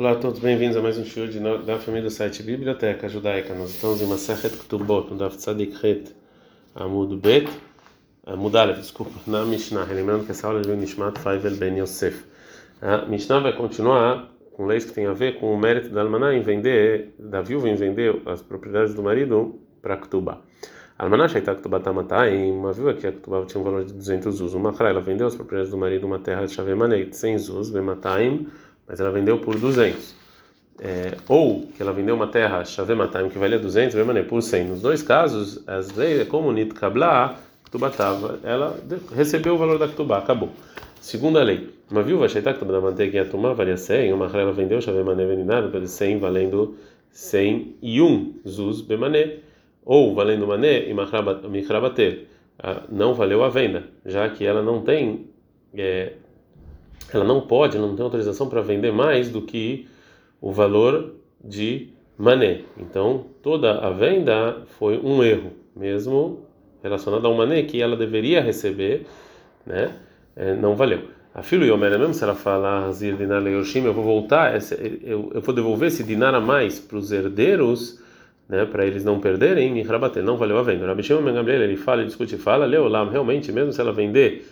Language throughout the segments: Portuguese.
Olá a todos, bem-vindos a mais um show de, da família do site Biblioteca Judaica. Nós estamos em Masachet Ketubot, no Daf Tzadik Het Amud Bet, Amud Aleph, desculpa, na Mishnah. Lembrando que essa aula é de Nishmat Faivel Ben Yosef. A Mishnah vai continuar com leis que tem a ver com o mérito da Almaná em vender, da viúva em vender as propriedades do marido para Ketubah. Almaná Shaita Ketubah Tamatai, uma viúva que a Ketubah tinha um valor de 200 zuz. Uma ela vendeu as propriedades do marido uma terra de Shavemanei, 100 zuz, Bemataim, mas ela vendeu por 200. É, ou que ela vendeu uma terra Shavemataim que valia 200, Bemane por 100. Nos dois casos, as leis como Nit Kabla, Ktubatava, ela recebeu o valor da Ktubá, acabou. Segunda lei, uma viúva Shaitak Ktubá manteiga e a Tumá valia 100, uma ela vendeu Shavemane vendinado pelo 100, valendo 100 e 1 Zuz Bemane, ou valendo Mané e Mikrabater. Não valeu a venda, já que ela não tem. É, ela não pode, não tem autorização para vender mais do que o valor de mané. Então, toda a venda foi um erro, mesmo relacionado a um mané que ela deveria receber, né? É, não valeu. A filho Yomer, mesmo se ela falar Zir Dinar Leoshim, eu vou voltar, eu, eu vou devolver esse dinar a mais para os herdeiros, né, para eles não perderem, e rabater, não valeu a venda. Rabi Shimon ele fala, ele discute e fala, Leolam, realmente, mesmo se ela vender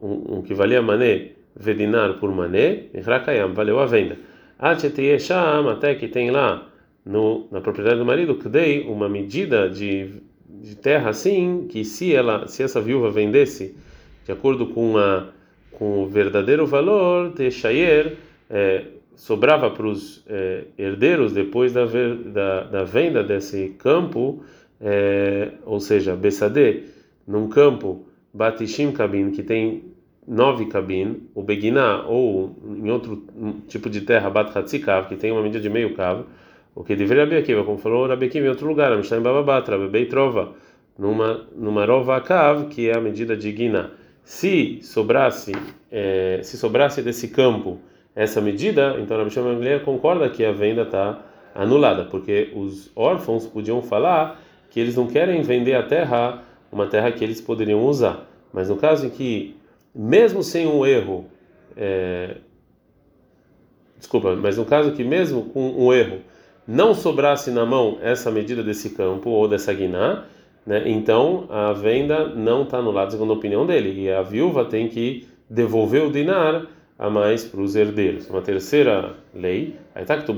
um, um que valia mané, vedinar por mané, Rakayam, valeu a venda. Até que tem lá no, na propriedade do marido, que dei uma medida de, de terra assim, que se ela, se essa viúva vendesse de acordo com, a, com o verdadeiro valor, Techayer, é, sobrava para os é, herdeiros depois da, ver, da, da, venda desse campo, é, ou seja, Bessadê, num campo Batishim Kabin, que tem nove cabin, o beginá ou em outro tipo de terra bat hatzikav, que tem uma medida de meio cavo, o que deveria Rabi Akiva, como falou Rabi Akiva em outro lugar, Mishnah em Bababatra, Bebei Trova, numa numa rova kav, que é a medida de guiná. Se sobrasse é, se sobrasse desse campo essa medida, então Rabi Shimon concorda que a venda está anulada, porque os órfãos podiam falar que eles não querem vender a terra, uma terra que eles poderiam usar. Mas no caso em que mesmo sem um erro, é, desculpa, mas no caso que mesmo com um erro não sobrasse na mão essa medida desse campo ou dessa guiná, né, então a venda não está anulada segundo a opinião dele e a viúva tem que devolver o dinar a mais para os herdeiros. Uma terceira lei, aí está que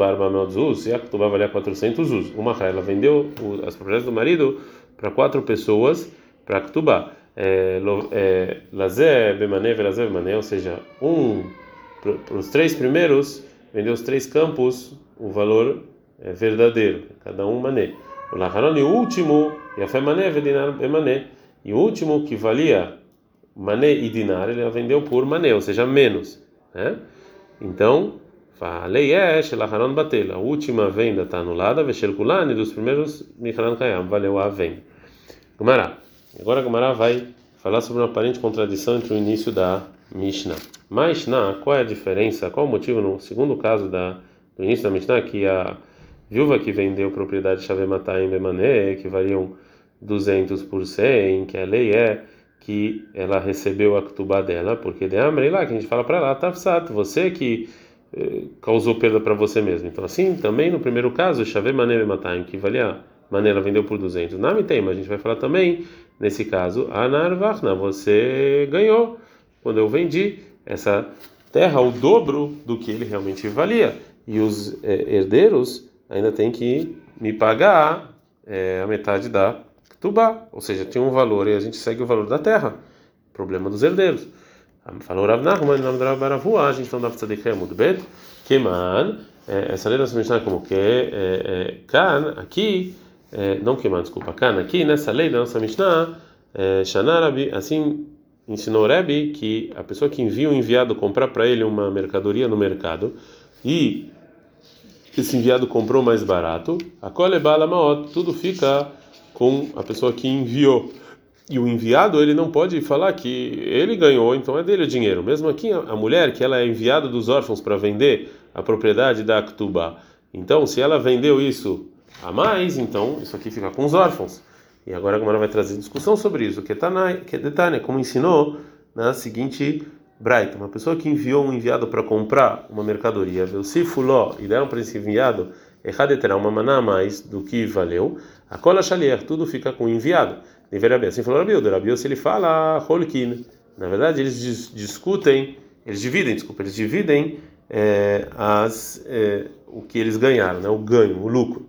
zuz, e a tubar valia 400 us. Uma ela vendeu as propriedades do marido para quatro pessoas para Ktubá Lazé, Bemané, Velazé, Bemané, ou seja, um para os três primeiros, vendeu os três campos o valor é, verdadeiro, cada um mané. O Laharon, o último, e a fé mané, Vedinar, Bemané, e o último que valia mané e dinar, ele vendeu por mané, ou seja, menos. Né? Então, falei é, Laharon Batela, a última venda está anulada, Veshel Kulani, dos primeiros, Michanan Kayam, valeu a venda. Gumará. Agora a Gamara vai falar sobre uma aparente contradição entre o início da Mishnah. Mishnah, qual é a diferença? Qual o motivo no segundo caso da, do início da Mishnah que a viúva que vendeu propriedade de Shavematai em Bemané, que variam 200 por 100, que a lei é que ela recebeu a ktubá dela, porque de Amrei lá, que a gente fala para ela, Tafsat, você que eh, causou perda para você mesmo. Então, assim, também no primeiro caso, Shavemané Bematai, que valia maneira vendeu por 200. Não tem, mas a gente vai falar também, nesse caso, Anarvachna, você ganhou quando eu vendi essa terra o dobro do que ele realmente valia. E os é, herdeiros ainda têm que me pagar é, a metade da Tubá, ou seja, tinha um valor e a gente segue o valor da terra. Problema dos herdeiros. Falou Rav Nachman, nome Rav Baravua, a gente não dá para saber que é muito bem. Que man, essa lei nós mencionamos como que é, can, aqui é, não queimar, desculpa, cana, aqui nessa lei da nossa Mishnah, é, Shanarabi, assim ensinou Rebbe que a pessoa que envia um enviado comprar para ele uma mercadoria no mercado e esse enviado comprou mais barato, a kolebala maot, tudo fica com a pessoa que enviou. E o enviado ele não pode falar que ele ganhou, então é dele o dinheiro. Mesmo aqui a mulher que ela é enviada dos órfãos para vender a propriedade da Aktuba. Então, se ela vendeu isso a mais, então isso aqui fica com os órfãos. E agora a Gamara vai trazer discussão sobre isso. Que é detalhe, como ensinou na seguinte Braita, uma pessoa que enviou um enviado para comprar uma mercadoria, viu se fuló e deram para esse enviado, errado terá uma maná a mais do que valeu, a cola chalier, tudo fica com o enviado. Deveria. Assim falou Rabiu, Rabiu se ele fala holkin. Na verdade, eles discutem, eles dividem, desculpa, eles dividem é, as, é, o que eles ganharam, né, o ganho, o lucro.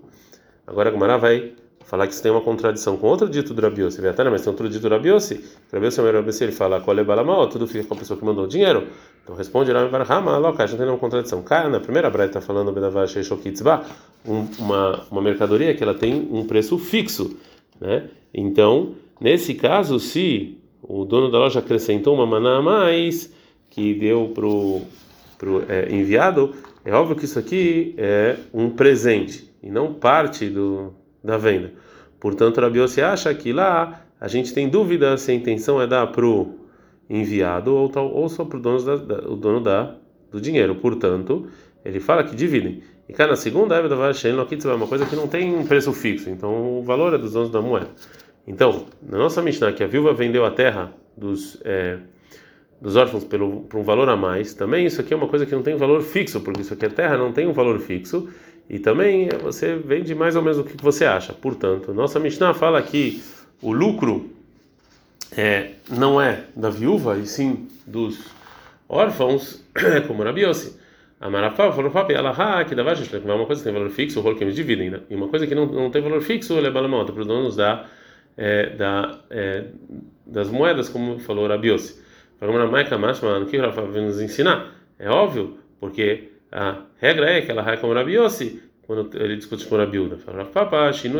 Agora Gumara vai falar que isso tem uma contradição com outro dito do Rabiossi, mas tem outro dito do Rabiossi. Rabiossi, o Rabiossi, ele fala, é balamal, tudo fica com a pessoa que mandou o dinheiro. Então responde Rami Barhama, loca, não tem nenhuma contradição. Cara, na primeira braita está falando Bedavah Sheishokitzba, uma, uma mercadoria que ela tem um preço fixo, né? Então, nesse caso, se o dono da loja acrescentou uma maná a mais, que deu para o é, enviado, é óbvio que isso aqui é um presente e não parte do, da venda. Portanto, Rabi Yossi acha que lá a gente tem dúvida se a intenção é dar para o enviado ou, tal, ou só para o dono, da, da, o dono da, do dinheiro. Portanto, ele fala que dividem. E cá na segunda, é uma coisa que não tem um preço fixo, então o valor é dos donos da moeda. Então, na nossa Mishnah, que a viúva vendeu a terra dos. É, dos órfãos pelo, por um valor a mais, também isso aqui é uma coisa que não tem um valor fixo, porque isso aqui é terra, não tem um valor fixo, e também você vende mais ou menos o que você acha. Portanto, nossa Mishnah fala que o lucro é, não é da viúva, e sim dos órfãos, como Rabiossi. A Marafá falou, ela que dá uma coisa que tem valor fixo, o rolo que eles né? e uma coisa que não, não tem valor fixo, ele é balamota, para os donos da, é, da, é, das moedas, como falou Rabiossi. O que Rafa vem nos ensinar? É óbvio, porque a regra é que ela vai como Rabiossi quando ele discute com Rabiuda. Fala,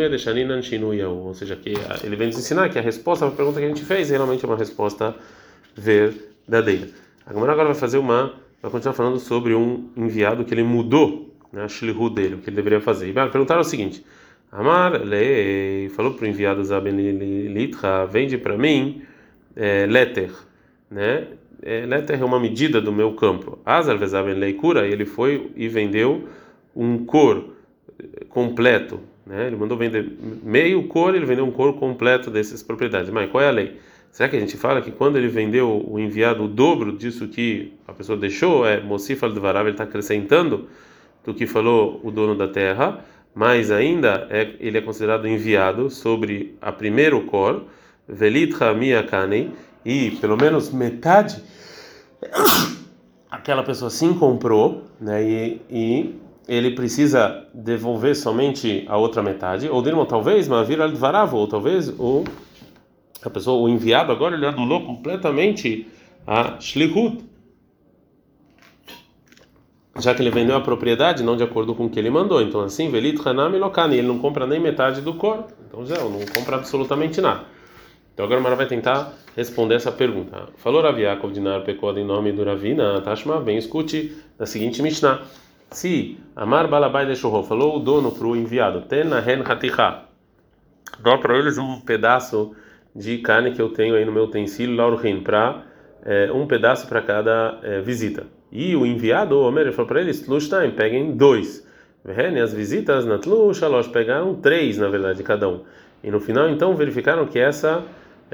de ou seja, que ele vem nos ensinar que a resposta à pergunta que a gente fez realmente é uma resposta verdadeira. A Gamara agora vai fazer uma, vai continuar falando sobre um enviado que ele mudou, né, a shlihu dele, o que ele deveria fazer. E vai perguntar o seguinte: Amar le falou para o enviado Zaben Litra, vende para mim é, letter né? Letter é uma medida do meu campo. Azar vezaben leikura, ele foi e vendeu um cor completo, né? Ele mandou vender meio cor, ele vendeu um cor completo dessas propriedades. Mas qual é a lei? Será que a gente fala que quando ele vendeu o enviado o dobro disso que a pessoa deixou, é Mosif al-Dvarav, ele está acrescentando do que falou o dono da terra, mas ainda é, ele é considerado enviado sobre a primeiro cor, Velit Hamia Kanei, e pelo menos metade aquela pessoa sim comprou, né? E, e ele precisa devolver somente a outra metade, ou dirmão talvez, mas vira varava, ou talvez o a pessoa, o enviado agora ele anulou completamente a shlichut, já que ele vendeu a propriedade não de acordo com o que ele mandou. Então assim, velit hanami lokani, ele não compra nem metade do cor, então já não compra absolutamente nada. Então agora o Mara vai tentar responder essa pergunta. Falou Rav Yaakov Dinar em nome do Ravina, Tashma, bem escute da seguinte Mishnah. Se Amar Balabai de Shurro falou o dono para o enviado, Tena Hen Haticha, dá para eles um pedaço de carne que eu tenho aí no meu utensílio, Laurhin, para é, um pedaço para cada é, visita. E o enviado, o Homer, falou para eles, Tlushtaim, peguem dois. E as visitas na Tlushalosh pegaram três, na verdade, cada um. E no final, então, verificaram que essa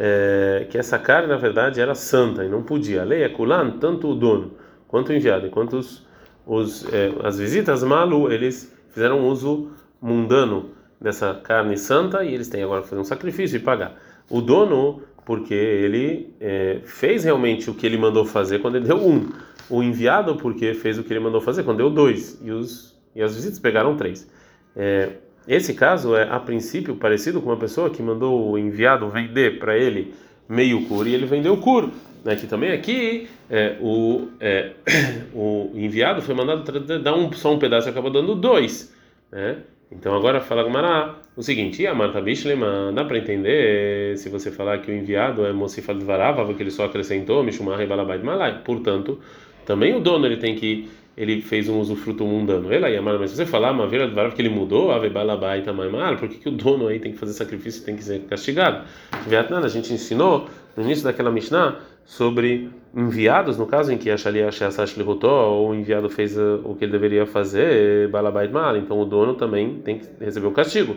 é, que essa carne na verdade era santa e não podia. A lei é kulan, tanto o dono quanto o enviado, enquanto os, os é, as visitas malu eles fizeram uso mundano dessa carne santa e eles têm agora que fazer um sacrifício e pagar. O dono, porque ele é, fez realmente o que ele mandou fazer quando ele deu um. O enviado, porque fez o que ele mandou fazer quando deu dois. E, os, e as visitas pegaram três. É, esse caso é, a princípio, parecido com uma pessoa que mandou o enviado vender para ele meio cur e ele vendeu o cur. Né? Que também aqui é, o, é, o enviado foi mandado dar um, só um pedaço e acabou dando dois. Né? Então agora fala Gumará o seguinte: a Marta Bishlema, dá para entender se você falar que o enviado é Mocifal de Varava, que ele só acrescentou Mishumar e de Malai. Portanto, também o dono ele tem que ele fez um usufruto mundano. Ele aí, mas se você falar uma vez que ele mudou, Avebalabai também mal, por que, que o dono aí tem que fazer sacrifício e tem que ser castigado? Vietnã, a gente ensinou no início daquela Mishnah sobre enviados, no caso em que a Shalia Sheasash ou o enviado fez uh, o que ele deveria fazer, Balabai mal, então o dono também tem que receber o castigo.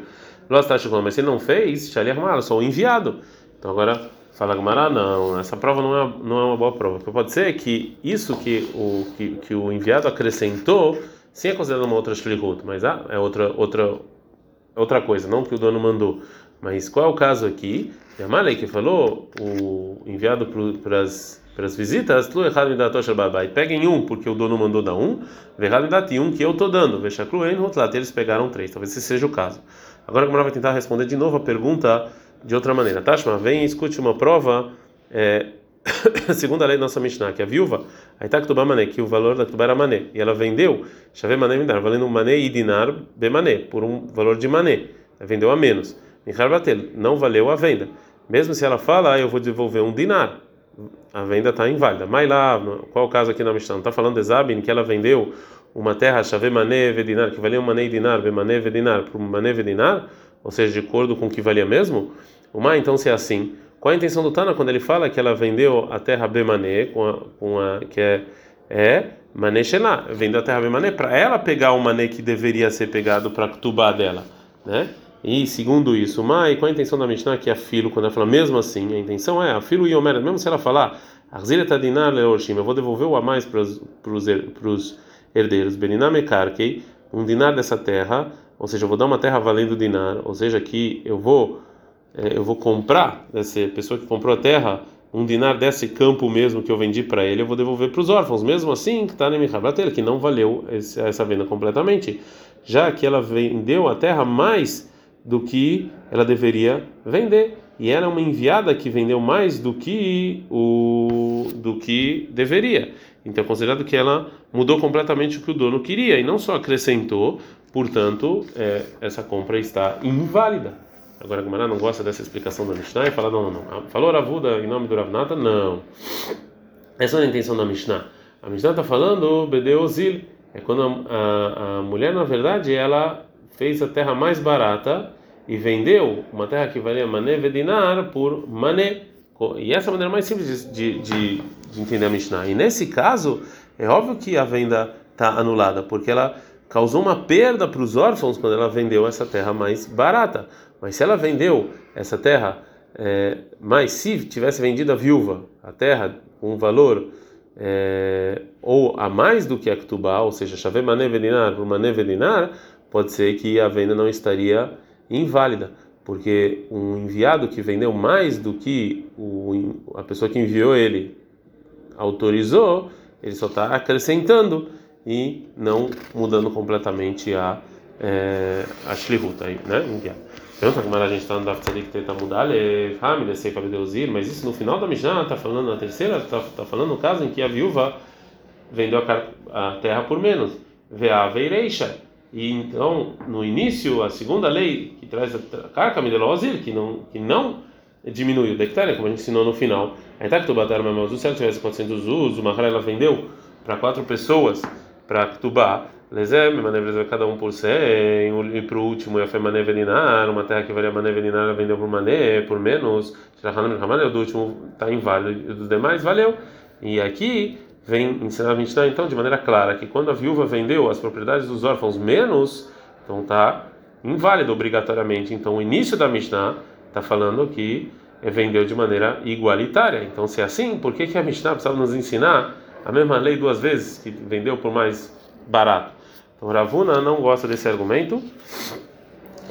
Mas se ele não fez, Shalia mal, só o enviado. Então agora Fala Gamara, não, essa prova não é, não é uma boa prova. Pode ser que isso que o, que, que o enviado acrescentou, sim é considerado uma outra shlichut, mas ah, é outra, outra, outra coisa, não que o dono mandou. Mas qual é o caso aqui? Yamalei que falou, o enviado para as para as visitas, tu errado me dá tocha babai. Peguem um porque o dono mandou dar um, errado me dá um que eu tô dando. Veja cruen, eles pegaram três. Talvez esse seja o caso. Agora a Gamara vai tentar responder de novo a pergunta de outra maneira. Tashma, vem e escute uma prova, é, segundo a lei da nossa Mishnah, que a viúva, aí tá Ktubá Mané, que o valor da Ktubá era Mané, e ela vendeu, Chave Mané Midar, valendo Mané e Dinar Bemané, por um valor de Mané, vendeu a menos. Michar Batel, não valeu a venda. Mesmo se ela fala, ah, eu vou devolver um dinar, a venda está inválida. Mas lá, qual o caso aqui na Mishnah? Está falando de Zabin, que ela vendeu uma terra, Chave Mané Vedinar, que valia um Mané e Dinar, Bemané Vedinar, por Mané Vedinar, ou seja, de acordo com o que valia mesmo? Uma, então, se é assim, qual a intenção do Tana quando ele fala que ela vendeu a terra Bemané, com a, com a, que é, é Mané Shelah, vendeu a terra Bemané para ela pegar o Mané que deveria ser pegado para Ktubá dela, né? E segundo isso, Mai, qual a intenção da Mishnah que a filo, quando ela fala mesmo assim, a intenção é a filo e Omer, mesmo se ela falar, Arzira Tadinar Leoshim, eu vou devolver o a mais para os herdeiros, Beniname Karkei, um dinar dessa terra, ou seja, eu vou dar uma terra valendo dinar, ou seja, que eu vou é, eu vou comprar dessa pessoa que comprou a terra um dinar desse campo mesmo que eu vendi para ele, eu vou devolver para os órfãos, mesmo assim que está na minha que não valeu essa venda completamente, já que ela vendeu a terra mais do que ela deveria vender e era uma enviada que vendeu mais do que o do que deveria. Então considerado que ela mudou completamente o que o dono queria e não só acrescentou, portanto, é, essa compra está inválida. Agora a Gemara não gosta dessa explicação da Mishnah e fala: não, não, não. Falou Ravuda em nome do Ravnata? Não. Essa não é a intenção da Mishnah. A Mishnah está falando Bedeozil. É quando a, a, a, mulher, na verdade, ela fez a terra mais barata e vendeu uma terra que valia mané vedinar por mané. E essa é a maneira mais simples de, de, de entender a Mishnah. E nesse caso, é óbvio que a venda está anulada, porque ela causou uma perda para os órfãos quando ela vendeu essa terra mais barata. Mas se ela vendeu essa terra, é, se tivesse vendido a viúva a terra com um valor é, ou a mais do que a Ktubá, ou seja, Chave Mané Vedinar por Mané Vedinar, pode ser que a venda não estaria inválida, porque um enviado que vendeu mais do que o, a pessoa que enviou ele autorizou, ele só está acrescentando e não mudando completamente a é, a shlihuta, né? Pergunta como a gente está no Daftarik tenta mudar, Hamid, sei Deusir, mas isso no final da Mishnah está falando na terceira, está tá falando no caso em que a viúva vendeu a, a terra por menos, Vea Veireisha. E então, no início, a segunda lei que traz a carca Midelozir, que não que não diminui o dectário, como a gente ensinou no final. Aí tá que tu bater o se ela tivesse 400 usos, uma ela vendeu para quatro pessoas para Ktubá, Lezem, mané cada um por 100, e para o último, a mané veninar, uma terra que valia mané veninar, ela vendeu por mané, por menos, o do último está inválido, dos demais valeu. E aqui vem ensinar a Mishnah, então, de maneira clara, que quando a viúva vendeu as propriedades dos órfãos menos, então está inválido obrigatoriamente. Então, o início da Mishnah está falando que vendeu de maneira igualitária. Então, se é assim, por que, que a Mishnah precisava nos ensinar a mesma lei duas vezes, que vendeu por mais barato. Então Ravuna não gosta desse argumento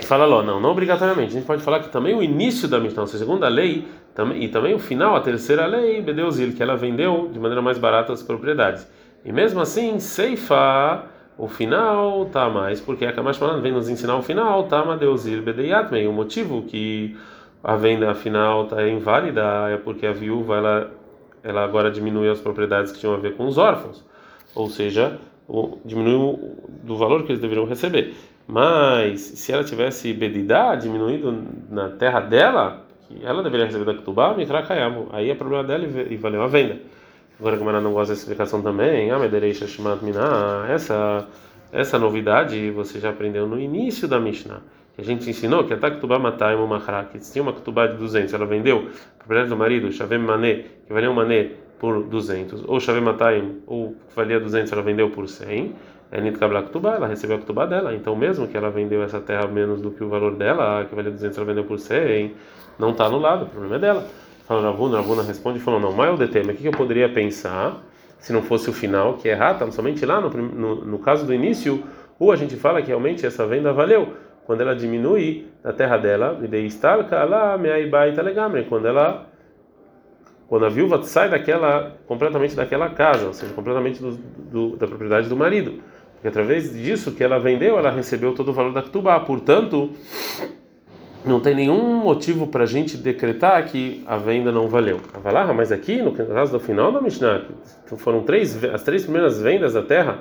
fala lá, não, não obrigatoriamente. A gente pode falar que também o início da Mishnah, a segunda lei, e também o final, a terceira lei, Bedeuzil, que ela vendeu de maneira mais barata as propriedades. E mesmo assim, Seifa, o final tá mais, porque a Kamash vem nos ensinar o final, tá Madeuzil Bedeyatmei. O motivo que a venda final está inválida é porque a viúva ela ela agora diminuiu as propriedades que tinham a ver com os órfãos, ou seja, diminuiu do valor que eles deveriam receber. Mas se ela tivesse bedidá diminuído na terra dela, ela deveria receber da Ketubá, Mikrakayamu, aí é problema dela e valeu a venda. Agora que a não gosta dessa explicação também, ah, Medereixa Shimat Miná, essa, essa novidade você já aprendeu no início da Mishnah a gente ensinou que até Ketubá matar uma que tinha uma Ketubá de 200, ela vendeu propriedade do marido, Shavem Mané, que valia um Mané por 200, ou Shavem Matayim, ou que valia 200, ela vendeu por 100, ela recebeu a Ketubá dela, então mesmo que ela vendeu essa terra menos do que o valor dela, que valia 200, ela vendeu por 100, não está anulado, o problema é dela. Fala Ravuna, Ravuna responde e falou: Não, mas o DT, mas o que eu poderia pensar se não fosse o final, que é rata, somente lá no, no, no caso do início, ou a gente fala que realmente essa venda valeu quando ela diminui da terra dela, e daí está lá, quando ela quando a viúva sai daquela completamente daquela casa, ou seja, completamente do, do, da propriedade do marido, porque através disso que ela vendeu, ela recebeu todo o valor da ketubá. Portanto, não tem nenhum motivo para a gente decretar que a venda não valeu. Avalar, mas aqui no caso do final da Mishnah, foram três as três primeiras vendas da terra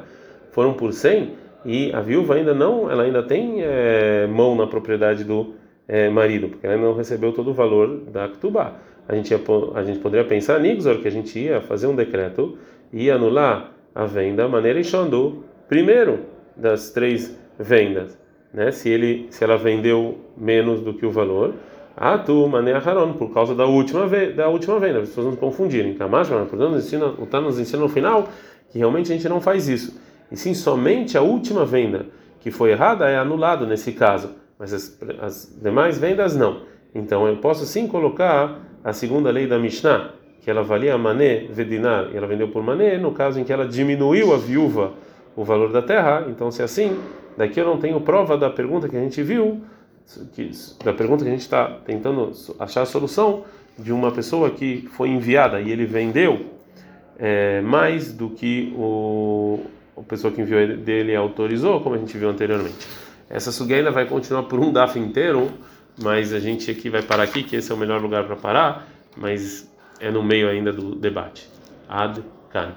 foram por 100 e a viúva ainda não, ela ainda tem é, mão na propriedade do é, marido, porque ela ainda não recebeu todo o valor da ketubá. A gente ia, a gente poderia pensar Nixor que a gente ia fazer um decreto e anular a venda maneira do primeiro das três vendas, né? Se ele se ela vendeu menos do que o valor, ah, tu maneira haron por causa da última da última venda, as pessoas não confundirem. Camacho, portanto, ensina, o tá nos ensina no final que realmente a gente não faz isso. E sim somente a última venda que foi errada é anulado nesse caso, mas as, as demais vendas não. Então eu posso sim colocar a segunda lei da Mishnah, que ela valia mané vedinar e ela vendeu por mané, no caso em que ela diminuiu a viúva o valor da terra. Então, se é assim, daqui eu não tenho prova da pergunta que a gente viu, que, da pergunta que a gente está tentando achar a solução de uma pessoa que foi enviada e ele vendeu é, mais do que o a pessoa que enviou dele autorizou, como a gente viu anteriormente. Essa suga ainda vai continuar por um DAF inteiro, mas a gente aqui vai parar aqui, que esse é o melhor lugar para parar, mas é no meio ainda do debate. Ad can.